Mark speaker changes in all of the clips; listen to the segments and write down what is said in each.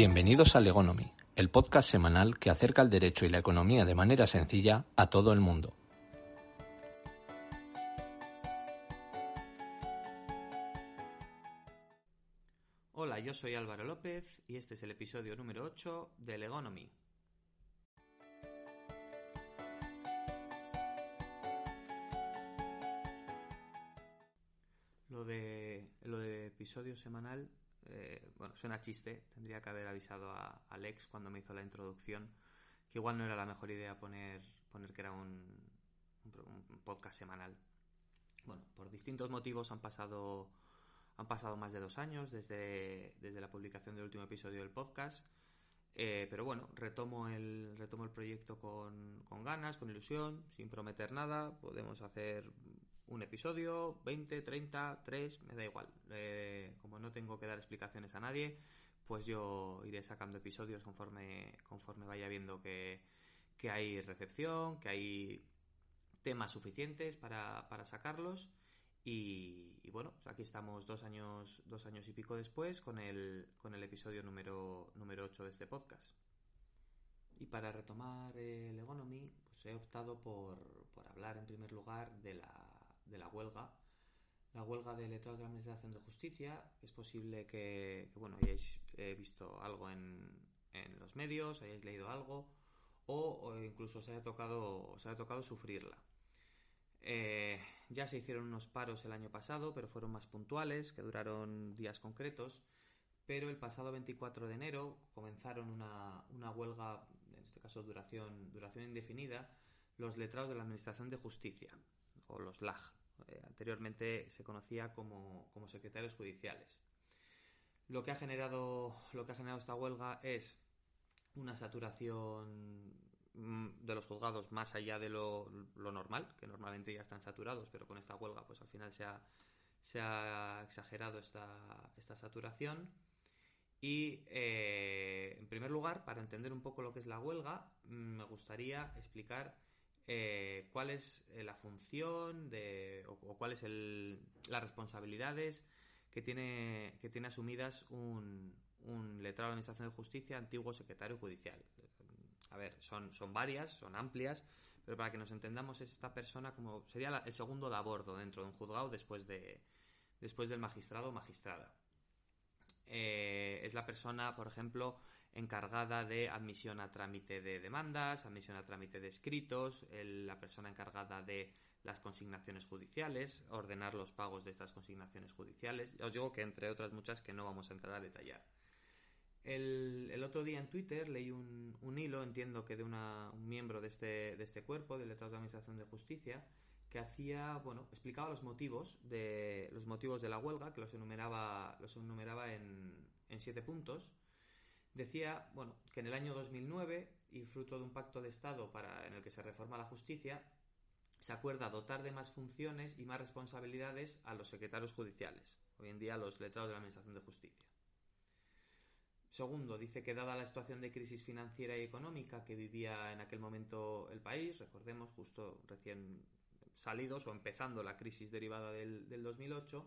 Speaker 1: Bienvenidos a Legonomy, el podcast semanal que acerca el derecho y la economía de manera sencilla a todo el mundo.
Speaker 2: Hola, yo soy Álvaro López y este es el episodio número 8 de Legonomy. Lo de, lo de episodio semanal, eh, bueno, suena chiste. Tendría que haber avisado a Alex cuando me hizo la introducción que igual no era la mejor idea poner, poner que era un, podcast semanal. Bueno, por distintos motivos han pasado, han pasado más de dos años desde, desde la publicación del último episodio del podcast. Eh, pero bueno, retomo el, retomo el proyecto con, con ganas, con ilusión, sin prometer nada. Podemos hacer un episodio, 20, 30, 3, me da igual. Eh, como no tengo que dar explicaciones a nadie, pues yo iré sacando episodios conforme, conforme vaya viendo que, que hay recepción, que hay temas suficientes para, para sacarlos. Y, bueno, aquí estamos dos años, dos años y pico después con el, con el episodio número, número 8 de este podcast. Y para retomar el Economy, pues he optado por, por hablar en primer lugar de la, de la huelga. La huelga de letrados de la Administración de Justicia. Es posible que, bueno, hayáis eh, visto algo en, en, los medios, hayáis leído algo, o, o incluso os haya tocado, os haya tocado sufrirla. Eh, ya se hicieron unos paros el año pasado, pero fueron más puntuales, que duraron días concretos. Pero el pasado 24 de enero comenzaron una, una huelga, en este caso duración, duración indefinida, los letrados de la Administración de Justicia, o los LAG. Eh, anteriormente se conocía como, como, secretarios judiciales. Lo que, ha generado, lo que ha generado esta huelga es una saturación de los juzgados más allá de lo, lo, normal, que normalmente ya están saturados, pero con esta huelga pues al final se ha, se ha exagerado esta, esta saturación. Y eh, en primer lugar, para entender un poco lo que es la huelga, me gustaría explicar eh, cuál es eh, la función de, o, o cuáles las responsabilidades que tiene, que tiene asumidas un, un letrado de la Administración de Justicia, antiguo secretario judicial. A ver, son, son varias, son amplias, pero para que nos entendamos es esta persona como sería la, el segundo de a bordo dentro de un juzgado después, de, después del magistrado o magistrada. Eh, es la persona, por ejemplo, encargada de admisión a trámite de demandas, admisión a trámite de escritos, la persona encargada de las consignaciones judiciales, ordenar los pagos de estas consignaciones judiciales. Os digo que entre otras muchas que no vamos a entrar a detallar. El, otro día en Twitter leí un, hilo, entiendo que de una, un miembro de este, de este cuerpo, del letrado de Administración de Justicia, que hacía, bueno, explicaba los motivos de los motivos de la huelga, que los enumeraba, los enumeraba en, en siete puntos. Decía, bueno, que en el año 2009 y fruto de un pacto de Estado para en el que se reforma la justicia, se acuerda dotar de más funciones y más responsabilidades a los secretarios judiciales, hoy en día los letrados de la Administración de Justicia. Segundo, dice que dada la situación de crisis financiera y económica que vivía en aquel momento el país, recordemos justo recién salidos o empezando la crisis derivada del, del 2008,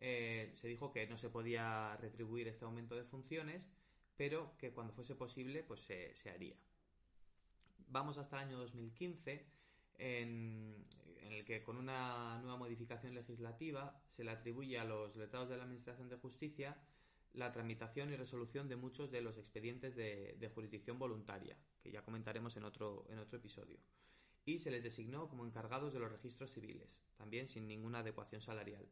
Speaker 2: eh, se dijo que no se podía retribuir este aumento de funciones, pero que cuando fuese posible pues se, se haría. Vamos hasta el año 2015, en, el que con una nueva modificación legislativa se le atribuye a los letrados de la Administración de Justicia la tramitación y resolución de muchos de los expedientes de, de, jurisdicción voluntaria, que ya comentaremos en otro, en otro episodio. Y se les designó como encargados de los registros civiles, también sin ninguna adecuación salarial.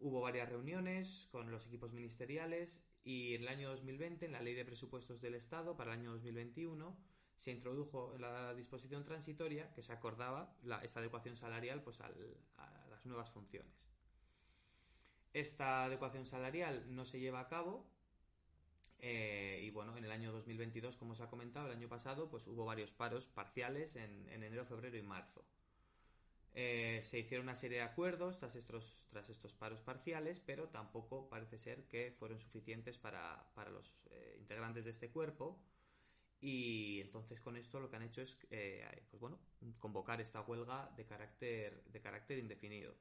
Speaker 2: Hubo varias reuniones con los equipos ministeriales y en el año 2020, en la Ley de Presupuestos del Estado para el año 2021, se introdujo la disposición transitoria que se acordaba la, esta adecuación salarial pues, a las nuevas funciones. Esta adecuación salarial no se lleva a cabo eh, y bueno, en el año 2022, como os ha comentado, el año pasado, pues hubo varios paros parciales en enero, febrero y marzo. Eh, se hicieron una serie de acuerdos tras estos, tras estos paros parciales, pero tampoco parece ser que fueron suficientes para, para los eh, integrantes de este cuerpo. Y entonces con esto lo que han hecho es eh, pues bueno, convocar esta huelga de carácter, de carácter indefinido.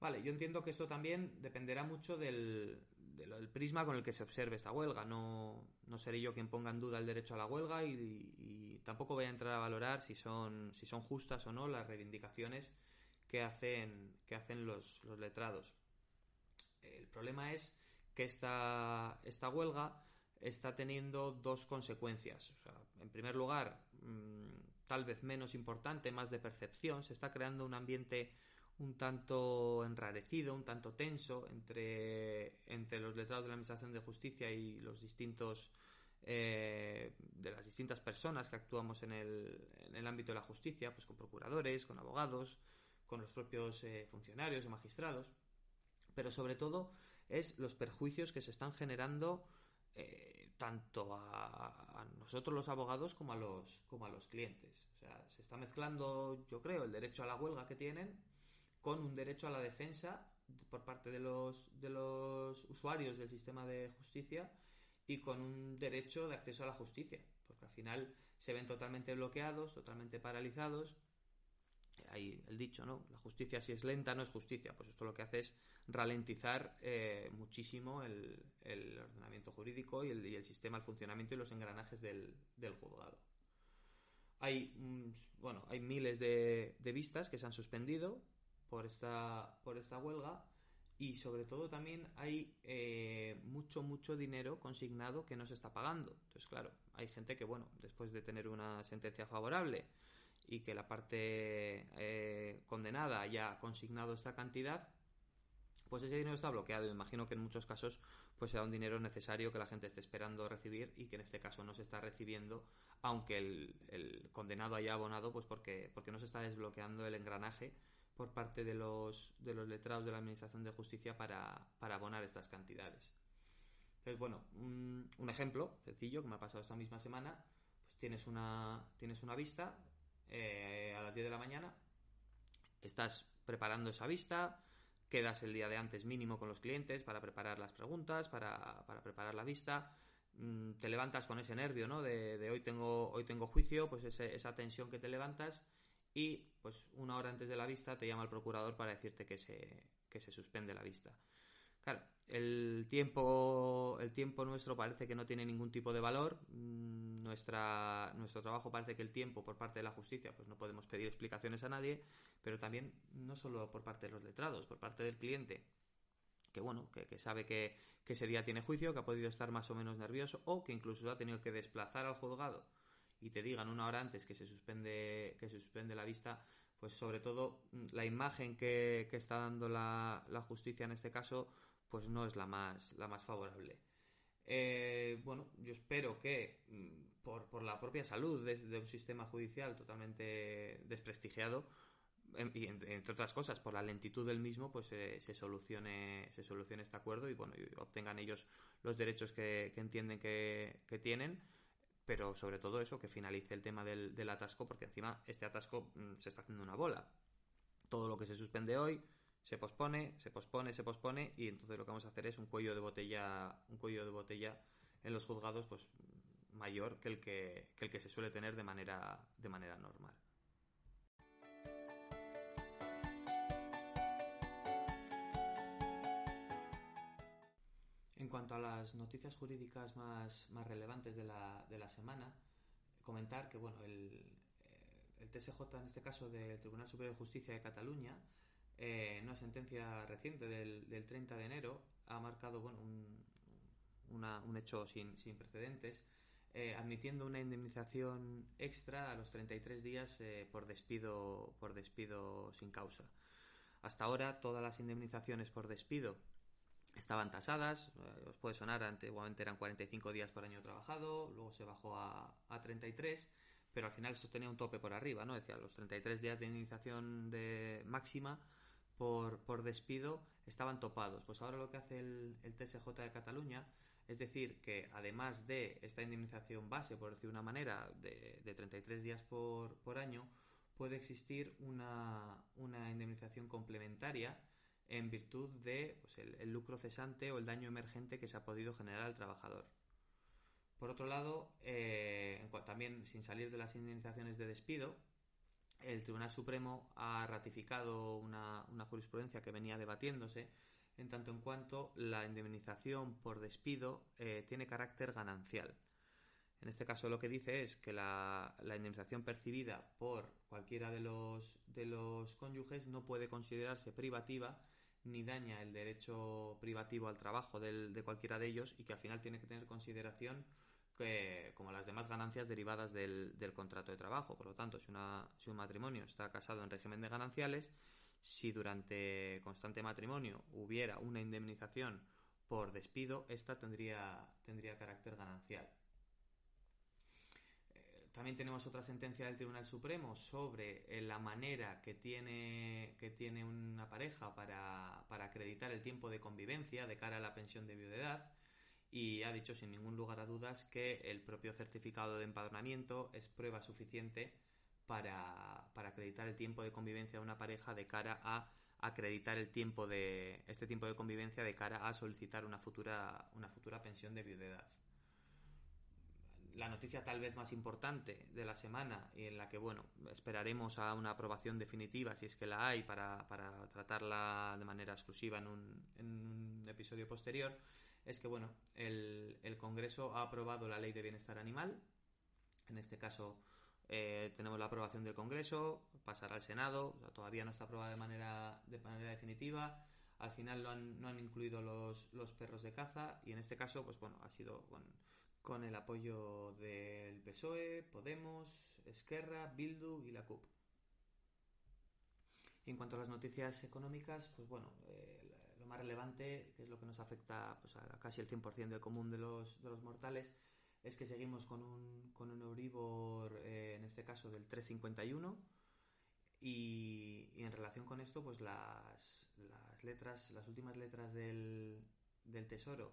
Speaker 2: Vale, yo entiendo que esto también dependerá mucho del, del prisma con el que se observe esta huelga. No, no seré yo quien ponga en duda el derecho a la huelga y, tampoco voy a entrar a valorar si son, si son justas o no las reivindicaciones que hacen, que hacen los, los letrados. El problema es que esta, esta huelga está teniendo dos consecuencias. en primer lugar, mm, tal vez menos importante, más de percepción, se está creando un ambiente un tanto enrarecido, un tanto tenso entre, entre los letrados de la Administración de Justicia y los distintos eh, de las distintas personas que actuamos en el, en el ámbito de la justicia, pues con procuradores, con abogados, con los propios eh, funcionarios y magistrados, pero sobre todo es los perjuicios que se están generando eh, tanto a, nosotros los abogados como a los como a los clientes. O sea, se está mezclando, yo creo, el derecho a la huelga que tienen con un derecho a la defensa por parte de los usuarios del sistema de justicia y con un derecho de acceso a la justicia, porque al final se ven totalmente bloqueados, totalmente paralizados hay el dicho, ¿no? La justicia si es lenta no es justicia. Pues esto lo que hace es ralentizar eh, muchísimo el, ordenamiento jurídico y el, sistema, el funcionamiento y los engranajes del, juzgado. Hay, bueno, hay miles de, vistas que se han suspendido por esta, por esta huelga y sobre todo también hay eh, mucho, mucho dinero consignado que no se está pagando. Entonces, claro, hay gente que, bueno, después de tener una sentencia favorable y que la parte eh, condenada haya consignado esta cantidad, pues ese dinero está bloqueado. Imagino que en muchos casos pues será un dinero necesario que la gente esté esperando recibir y que en este caso no se está recibiendo, aunque el, condenado haya abonado, pues porque, porque no se está desbloqueando el engranaje por parte de los, de los letrados de la Administración de Justicia para, abonar estas cantidades. Entonces, bueno, un, un, ejemplo sencillo que me ha pasado esta misma semana, pues tienes una, tienes una vista, eh, a las 10 de la mañana, estás preparando esa vista, quedas el día de antes mínimo con los clientes para preparar las preguntas, para, preparar la vista, mm, te levantas con ese nervio, ¿no? De, hoy tengo hoy tengo juicio, pues esa tensión que te levantas y pues una hora antes de la vista te llama el procurador para decirte que se, que se suspende la vista. Claro, el tiempo, el tiempo nuestro parece que no tiene ningún tipo de valor. Mm, nuestra, nuestro trabajo parece que el tiempo por parte de la justicia, pues no podemos pedir explicaciones a nadie, pero también no solo por parte de los letrados, por parte del cliente, que bueno, que, sabe que, que, ese día tiene juicio, que ha podido estar más o menos nervioso o que incluso ha tenido que desplazar al juzgado y te digan una hora antes que se suspende, que se suspende la vista, pues sobre todo mm, la imagen que, que está dando la, la justicia en este caso pues no es la más, la más favorable. Eh, bueno, yo espero que mm, por, la propia salud de, un sistema judicial totalmente desprestigiado, em, y entre otras cosas, por la lentitud del mismo, pues se, solucione, se solucione este acuerdo y bueno, obtengan ellos los derechos que, entienden que, tienen, pero sobre todo eso, que finalice el tema del, atasco, porque encima este atasco mm, se está haciendo una bola. Todo lo que se suspende hoy, se pospone, se pospone, se pospone y entonces lo que vamos a hacer es un cuello de botella, un cuello de botella en los juzgados pues mayor que el que, el que se suele tener de manera, de manera normal. Cuanto a las noticias jurídicas más, más relevantes de la, de la semana, comentar que bueno, el, eh, el TSJ, en este caso del Tribunal Superior de Justicia de Cataluña, eh, una sentencia reciente del, del, 30 de enero ha marcado bueno, un, un hecho sin, sin precedentes, eh, admitiendo una indemnización extra a los 33 días por, despido, por despido sin causa. Hasta ahora todas las indemnizaciones por despido estaban tasadas, os puede sonar, antiguamente eran 45 días por año trabajado, luego se bajó a, a 33 pero al final esto tenía un tope por arriba, ¿no? Decía, los 33 días de indemnización de máxima por, por, despido estaban topados. Pues ahora lo que hace el, el, TSJ de Cataluña es decir que además de esta indemnización base, por decir una manera, de, de 33 días por, por, año, puede existir una, una, indemnización complementaria en virtud de pues, el, lucro cesante o el daño emergente que se ha podido generar al trabajador. Por otro lado, eh, también sin salir de las indemnizaciones de despido, el Tribunal Supremo ha ratificado una, jurisprudencia que venía debatiéndose en tanto en cuanto la indemnización por despido eh, tiene carácter ganancial. En este caso lo que dice es que la, indemnización percibida por cualquiera de los, de los cónyuges no puede considerarse privativa ni daña el derecho privativo al trabajo de cualquiera de ellos y que al final tiene que tener consideración que, como las demás ganancias derivadas del, contrato de trabajo. Por lo tanto, si, si un matrimonio está casado en régimen de gananciales, si durante constante matrimonio hubiera una indemnización por despido, esta tendría, tendría carácter ganancial. También tenemos otra sentencia del Tribunal Supremo sobre eh, la manera que tiene, que tiene una pareja para, acreditar el tiempo de convivencia de cara a la pensión de viudedad y ha dicho sin ningún lugar a dudas que el propio certificado de empadronamiento es prueba suficiente para, para, acreditar el tiempo de convivencia de una pareja de cara a acreditar el tiempo de este tiempo de convivencia de cara a solicitar una futura una futura pensión de viudedad la noticia tal vez más importante de la semana y en la que, bueno, esperaremos a una aprobación definitiva, si es que la hay, para, tratarla de manera exclusiva en un, episodio posterior, es que, bueno, el, Congreso ha aprobado la Ley de Bienestar Animal. En este caso, eh, tenemos la aprobación del Congreso, pasará al Senado, todavía no está aprobada de manera, de manera definitiva. Al final no han incluido los, los perros de caza y en este caso, pues bueno, ha sido con el apoyo del PSOE, Podemos, Esquerra, Bildu y la CUP. en cuanto a las noticias económicas, pues bueno, eh, lo más relevante, que es lo que nos afecta pues, a casi el 100% del común de los, de los mortales, es que seguimos con un, con un Euribor, eh, en este caso del 351, y, y, en relación con esto, pues las, las letras, las últimas letras del, del Tesoro,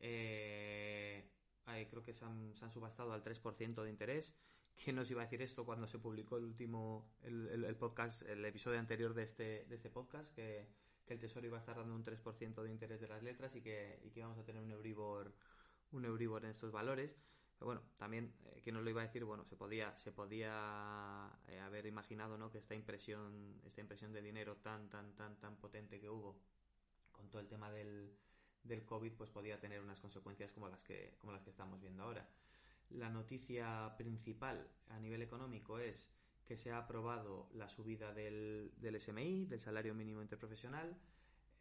Speaker 2: eh, creo que se han, subastado al 3% de interés. ¿Quién nos iba a decir esto cuando se publicó el último, el, podcast, el episodio anterior de este, de este podcast? Que, el Tesoro iba a estar dando un 3% de interés de las letras y que, y que íbamos a tener un Euribor, un Euribor en estos valores. Pero bueno, también, eh, ¿quién nos lo iba a decir? Bueno, se podía, se podía eh, haber imaginado ¿no? que esta impresión, esta impresión de dinero tan, tan, tan, tan potente que hubo con todo el tema del, del COVID pues podía tener unas consecuencias como las que, como las que estamos viendo ahora. La noticia principal a nivel económico es que se ha aprobado la subida del, del SMI, del salario mínimo interprofesional.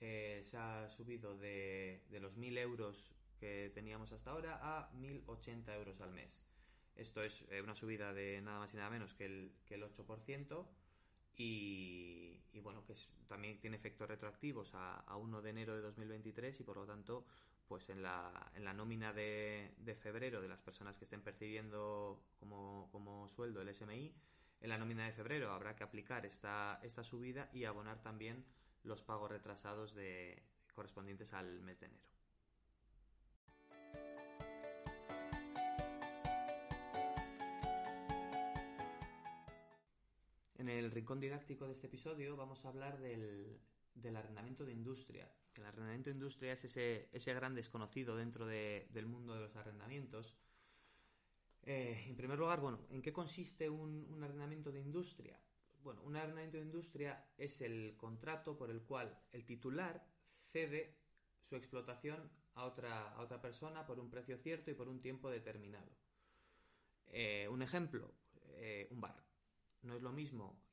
Speaker 2: Eh, se ha subido de, de los 1.000 euros que teníamos hasta ahora a 1.080 euros al mes. Esto es eh, una subida de nada más y nada menos que el, que el 8% y, bueno, que también tiene efectos retroactivos a, a, 1 de enero de 2023 y por lo tanto, pues en la, en la nómina de, de febrero de las personas que estén percibiendo como, como sueldo el SMI, en la nómina de febrero habrá que aplicar esta, esta subida y abonar también los pagos retrasados de, correspondientes al mes de enero. En el rincón didáctico de este episodio vamos a hablar del, arrendamiento de industria. El arrendamiento de industria es ese, gran desconocido dentro del mundo de los arrendamientos. Eh, en primer lugar, bueno, ¿en qué consiste un, arrendamiento de industria? Bueno, un arrendamiento de industria es el contrato por el cual el titular cede su explotación a otra, a otra persona por un precio cierto y por un tiempo determinado. Eh, un ejemplo, eh, un bar no es lo mismo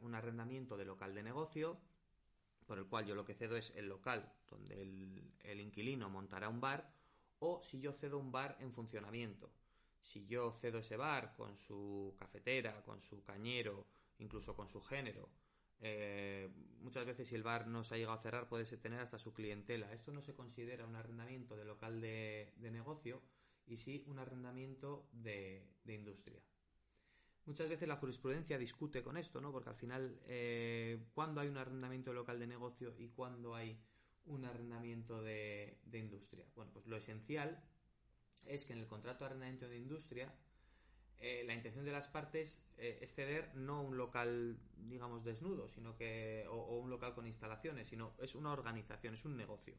Speaker 2: un arrendamiento de local de negocio, por el cual yo lo que cedo es el local donde el, inquilino montará un bar, o si yo cedo un bar en funcionamiento. Si yo cedo ese bar con su cafetera, con su cañero, incluso con su género, eh, muchas veces si el bar no se ha llegado a cerrar puede tener hasta su clientela. Esto no se considera un arrendamiento de local de, negocio y sí un arrendamiento de industria. Muchas veces la jurisprudencia discute con esto, ¿no? Porque al final, eh, ¿cuándo hay un arrendamiento local de negocio y cuándo hay un arrendamiento de, industria? Bueno, pues lo esencial es que en el contrato de arrendamiento de industria eh, la intención de las partes eh, es ceder no un local, digamos, desnudo, sino que o, o, un local con instalaciones, sino es una organización, es un negocio.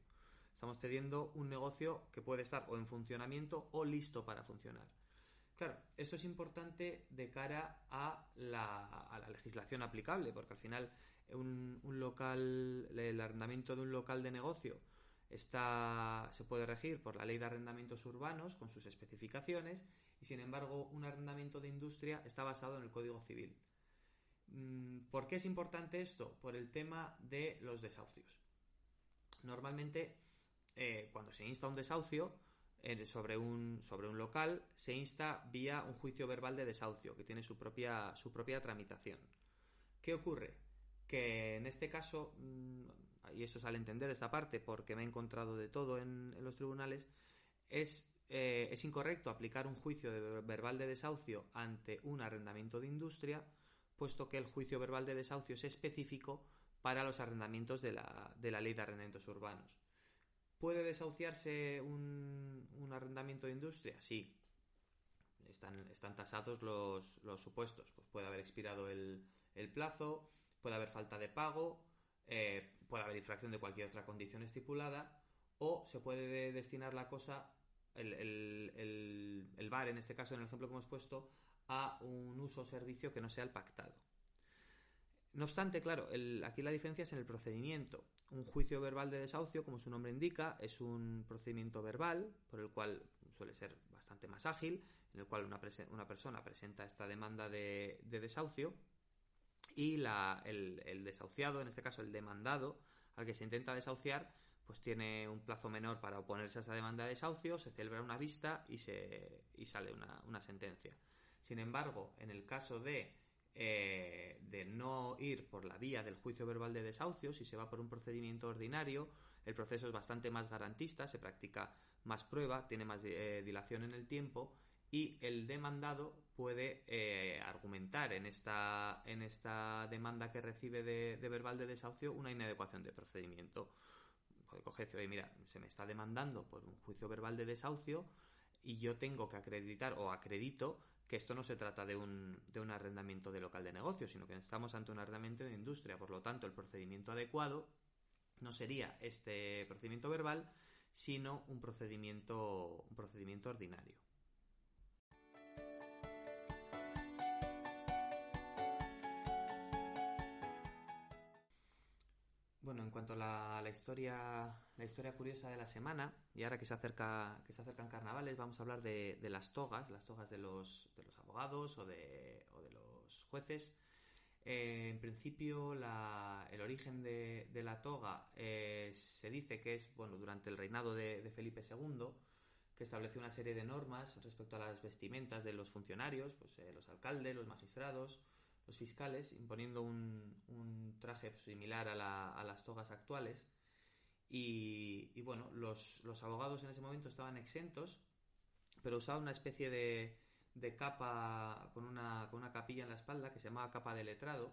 Speaker 2: Estamos cediendo un negocio que puede estar o en funcionamiento o listo para funcionar. Claro, esto es importante de cara a la, legislación aplicable, porque al final un, local, el arrendamiento de un local de negocio está, se puede regir por la ley de arrendamientos urbanos con sus especificaciones y sin embargo un arrendamiento de industria está basado en el Código Civil. Mm, ¿Por qué es importante esto? Por el tema de los desahucios. Normalmente, eh, cuando se insta un desahucio sobre, un, sobre un local, se insta vía un juicio verbal de desahucio, que tiene su propia, su propia tramitación. ¿Qué ocurre? Que en este caso, mm, y eso es al entender esta parte, porque me he encontrado de todo en, los tribunales, es, eh, es incorrecto aplicar un juicio verbal de desahucio ante un arrendamiento de industria puesto que el juicio verbal de desahucio es específico para los arrendamientos de la, de la ley de arrendamientos urbanos. ¿Puede desahuciarse un, arrendamiento de industria? Sí. Están, están tasados los, supuestos. Pues puede haber expirado el, plazo, puede haber falta de pago, eh, puede haber infracción de cualquier otra condición estipulada, o se puede destinar la cosa, el, el, el, VAR en este caso, en el ejemplo que hemos puesto, a un uso o servicio que no sea el pactado. No obstante, claro, aquí la diferencia es en el procedimiento. Un juicio verbal de desahucio, como su nombre indica, es un procedimiento verbal por el cual suele ser bastante más ágil, en el cual una, persona presenta esta demanda de, desahucio y el, desahuciado, en este caso el demandado, al que se intenta desahuciar, pues tiene un plazo menor para oponerse a esa demanda de desahucio, se celebra una vista y, se, y sale una sentencia. Sin embargo, en el caso eh, de, no ir por la vía del juicio verbal de desahucio, si se va por un procedimiento ordinario, el proceso es bastante más garantista, se practica más prueba, tiene más eh, dilación en el tiempo y el demandado puede eh, argumentar en esta, en esta demanda que recibe de, verbal de desahucio una inadecuación de procedimiento. Puede cogerse, oye, mira, se me está demandando por un juicio verbal de desahucio y yo tengo que acreditar o acredito que esto no se trata de un, de un arrendamiento de local de negocio, sino que estamos ante un arrendamiento de industria. Por lo tanto, el procedimiento adecuado no sería este procedimiento verbal, sino un procedimiento, un procedimiento ordinario. Bueno, en cuanto a la, historia, la historia curiosa de la semana, y ahora que se acerca, que se acercan carnavales, vamos a hablar de, las togas, las togas de los, de los abogados o de, o de los jueces. Eh, en principio, el origen de, la toga eh, se dice que es bueno durante el reinado de, Felipe II, que estableció una serie de normas respecto a las vestimentas de los funcionarios, pues eh, los alcaldes, los magistrados, los fiscales, imponiendo un, traje similar a, las togas actuales. Y, bueno, los, abogados en ese momento estaban exentos, pero usaban una especie de, capa con una, con una capilla en la espalda que se llamaba capa de letrado.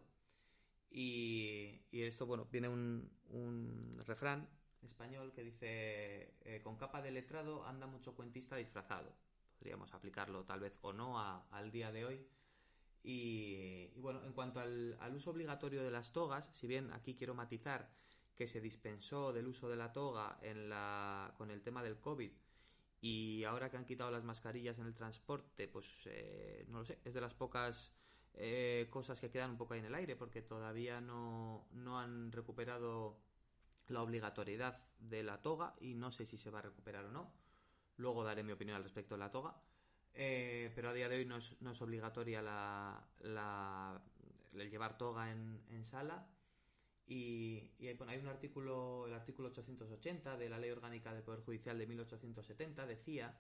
Speaker 2: Y, esto, bueno, viene un, refrán español que dice, eh, con capa de letrado anda mucho cuentista disfrazado. Podríamos aplicarlo tal vez o no al día de hoy y, bueno, en cuanto al, uso obligatorio de las togas, si bien aquí quiero matizar que se dispensó del uso de la toga en la, con el tema del COVID y ahora que han quitado las mascarillas en el transporte, pues eh, no lo sé, es de las pocas eh, cosas que quedan un poco ahí en el aire porque todavía no, no han recuperado la obligatoriedad de la toga y no sé si se va a recuperar o no. Luego daré mi opinión al respecto de la toga. Eh, pero a día de hoy no es, no es obligatoria la, el llevar toga en, sala. Y, hay un artículo, el artículo 880 de la Ley Orgánica del Poder Judicial de 1870 decía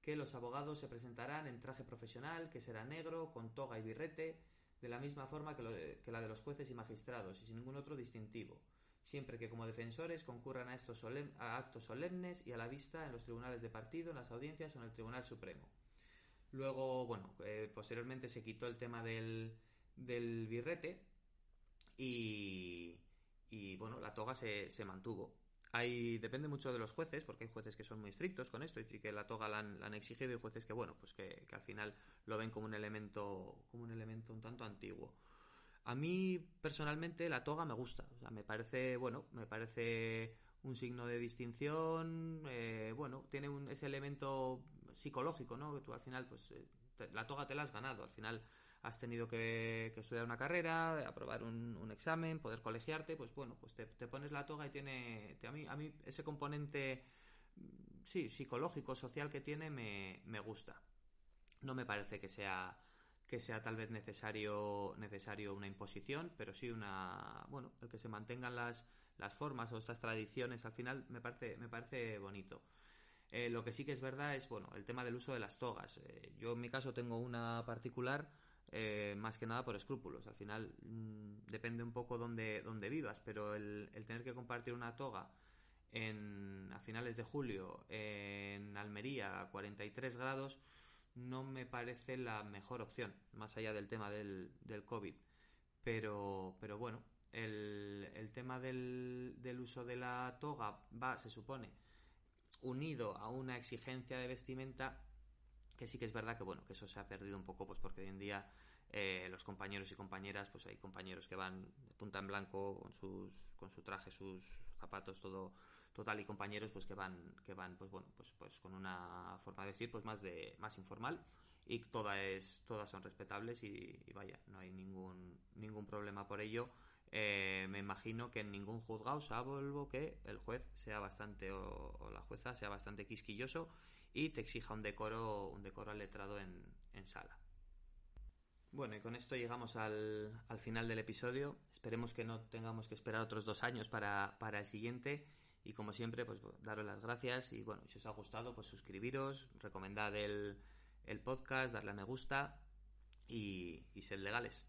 Speaker 2: que los abogados se presentarán en traje profesional, que será negro, con toga y birrete, de la misma forma que, que la de los jueces y magistrados, y sin ningún otro distintivo, siempre que como defensores concurran a, estos a actos solemnes y a la vista en los tribunales de partido, en las audiencias o en el Tribunal Supremo. Luego, bueno, eh, posteriormente se quitó el tema del, del birrete y, y, bueno, la toga se, se mantuvo. Hay, depende mucho de los jueces, porque hay jueces que son muy estrictos con esto y que la toga la han, exigido y jueces que, bueno, pues que, que, al final lo ven como un elemento, como un elemento un tanto antiguo. A mí, personalmente, la toga me gusta. Me parece, bueno, me parece un signo de distinción. Eh, bueno, tiene un, ese elemento psicológico, ¿no? Que tú al final, pues, eh, la toga te la has ganado. Al final has tenido que, estudiar una carrera, aprobar un, examen, poder colegiarte, pues bueno, pues te, pones la toga y tiene, a, mí, a mí ese componente, mm, sí, psicológico, social que tiene, me, me gusta. No me parece que sea que sea tal vez necesario necesario una imposición, pero sí una bueno, el que se mantengan las, las formas o esas tradiciones al final me parece me parece bonito. Eh, lo que sí que es verdad es bueno el tema del uso de las togas. Eh, yo en mi caso tengo una particular eh, más que nada por escrúpulos. Al final mm, depende un poco dónde, dónde vivas, pero el, el, tener que compartir una toga en, a finales de julio en Almería a 43 grados no me parece la mejor opción, más allá del tema del, del COVID. Pero, pero bueno, el, el tema del, del, uso de la toga va, se supone, unido a una exigencia de vestimenta que sí que es verdad que bueno que eso se ha perdido un poco pues porque hoy en día eh, los compañeros y compañeras pues hay compañeros que van de punta en blanco con sus con su traje sus zapatos todo total y compañeros pues que van que van pues bueno pues pues con una forma de vestir pues más de más informal y todas todas son respetables y, vaya no hay ningún ningún problema por ello eh, me imagino que en ningún juzgado salvo que el juez sea bastante o, la jueza sea bastante quisquilloso y te exija un decoro un decoro al letrado en, en sala bueno, y con esto llegamos al, al, final del episodio. Esperemos que no tengamos que esperar otros dos años para, para el siguiente. Y como siempre, pues daros las gracias y bueno, si os ha gustado, pues suscribiros, recomendad el, el podcast, darle a me gusta y, y ser legales.